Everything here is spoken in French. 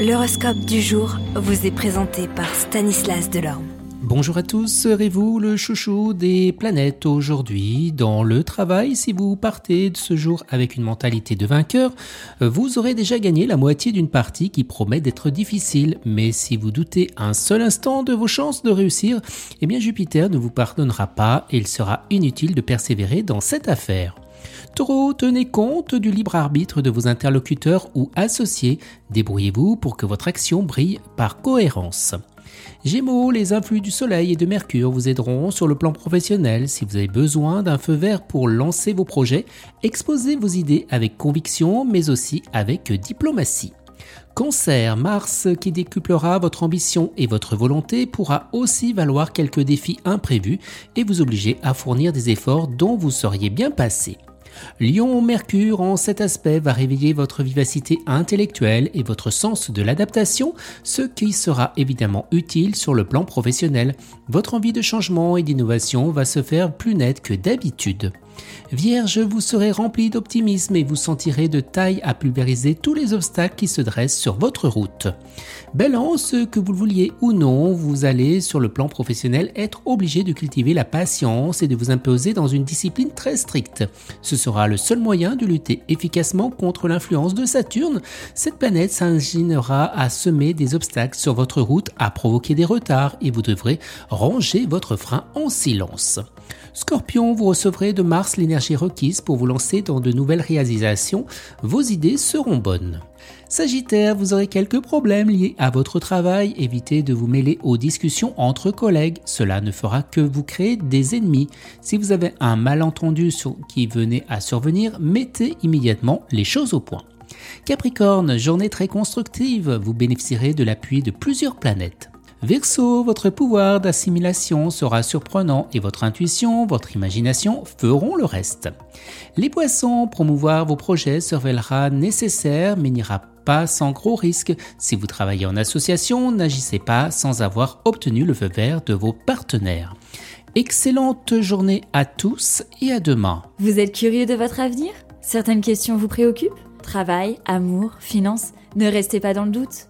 L'horoscope du jour vous est présenté par Stanislas Delorme. Bonjour à tous, serez-vous le chouchou des planètes aujourd'hui? Dans le travail, si vous partez de ce jour avec une mentalité de vainqueur, vous aurez déjà gagné la moitié d'une partie qui promet d'être difficile. Mais si vous doutez un seul instant de vos chances de réussir, eh bien Jupiter ne vous pardonnera pas et il sera inutile de persévérer dans cette affaire. Taureau, tenez compte du libre arbitre de vos interlocuteurs ou associés. Débrouillez-vous pour que votre action brille par cohérence. Gémeaux, les influx du Soleil et de Mercure vous aideront sur le plan professionnel. Si vous avez besoin d'un feu vert pour lancer vos projets, exposez vos idées avec conviction mais aussi avec diplomatie. Cancer, Mars qui décuplera votre ambition et votre volonté pourra aussi valoir quelques défis imprévus et vous obliger à fournir des efforts dont vous seriez bien passé. Lion Mercure en cet aspect va réveiller votre vivacité intellectuelle et votre sens de l'adaptation, ce qui sera évidemment utile sur le plan professionnel. Votre envie de changement et d'innovation va se faire plus nette que d'habitude. Vierge, vous serez rempli d'optimisme et vous sentirez de taille à pulvériser tous les obstacles qui se dressent sur votre route. Balance, que vous le vouliez ou non, vous allez sur le plan professionnel être obligé de cultiver la patience et de vous imposer dans une discipline très stricte. Ce sera le seul moyen de lutter efficacement contre l'influence de Saturne. Cette planète s'inclinera à semer des obstacles sur votre route, à provoquer des retards et vous devrez ranger votre frein en silence. Scorpion, vous recevrez de Mars l'énergie requise pour vous lancer dans de nouvelles réalisations. Vos idées seront bonnes. Sagittaire, vous aurez quelques problèmes liés à votre travail. Évitez de vous mêler aux discussions entre collègues. Cela ne fera que vous créer des ennemis. Si vous avez un malentendu qui venait à survenir, mettez immédiatement les choses au point. Capricorne, journée très constructive. Vous bénéficierez de l'appui de plusieurs planètes. Verseau, votre pouvoir d'assimilation sera surprenant et votre intuition, votre imagination feront le reste. Les poissons, promouvoir vos projets se révélera nécessaire mais n'ira pas sans gros risques. Si vous travaillez en association, n'agissez pas sans avoir obtenu le feu vert de vos partenaires. Excellente journée à tous et à demain. Vous êtes curieux de votre avenir? Certaines questions vous préoccupent? Travail, amour, finances Ne restez pas dans le doute.